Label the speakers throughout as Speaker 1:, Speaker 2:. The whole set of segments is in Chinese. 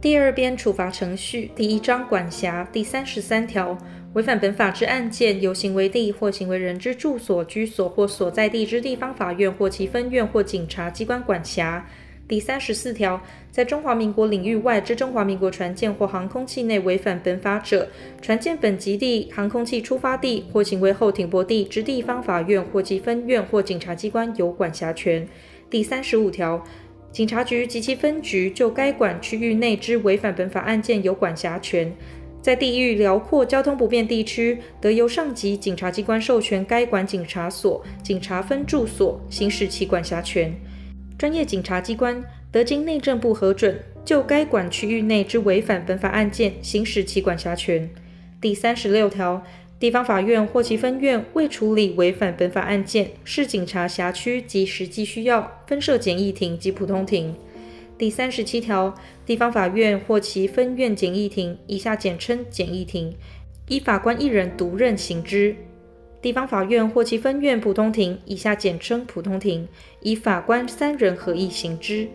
Speaker 1: 第二编处罚程序第一章管辖第三十三条，违反本法之案件，由行为地或行为人之住所、居所或所在地之地方法院或其分院或警察机关管辖。第三十四条，在中华民国领域外之中华民国船舰或航空器内违反本法者，船舰本籍地、航空器出发地或行为后停泊地之地方法院或其分院或警察机关有管辖权。第三十五条。警察局及其分局就该管区域内之违反本法案件有管辖权，在地域辽阔、交通不便地区，得由上级警察机关授权该管警察所、警察分驻所行使其管辖权。专业警察机关得经内政部核准，就该管区域内之违反本法案件行使其管辖权。第三十六条。地方法院或其分院未处理违反本法案件，视警察辖区及实际需要，分设简易庭及普通庭。第三十七条，地方法院或其分院简易庭（以下简称简易庭），依法官一人独任行之；地方法院或其分院普通庭（以下简称普通庭），以法官三人合议行之。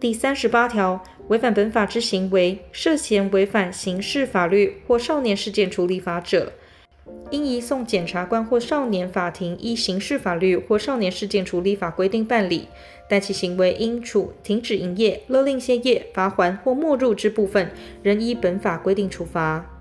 Speaker 1: 第三十八条，违反本法之行为，涉嫌违反刑事法律或少年事件处理法者，应移送检察官或少年法庭依刑事法律或少年事件处理法规定办理，但其行为应处停止营业、勒令歇业、罚还或没入之部分，仍依本法规定处罚。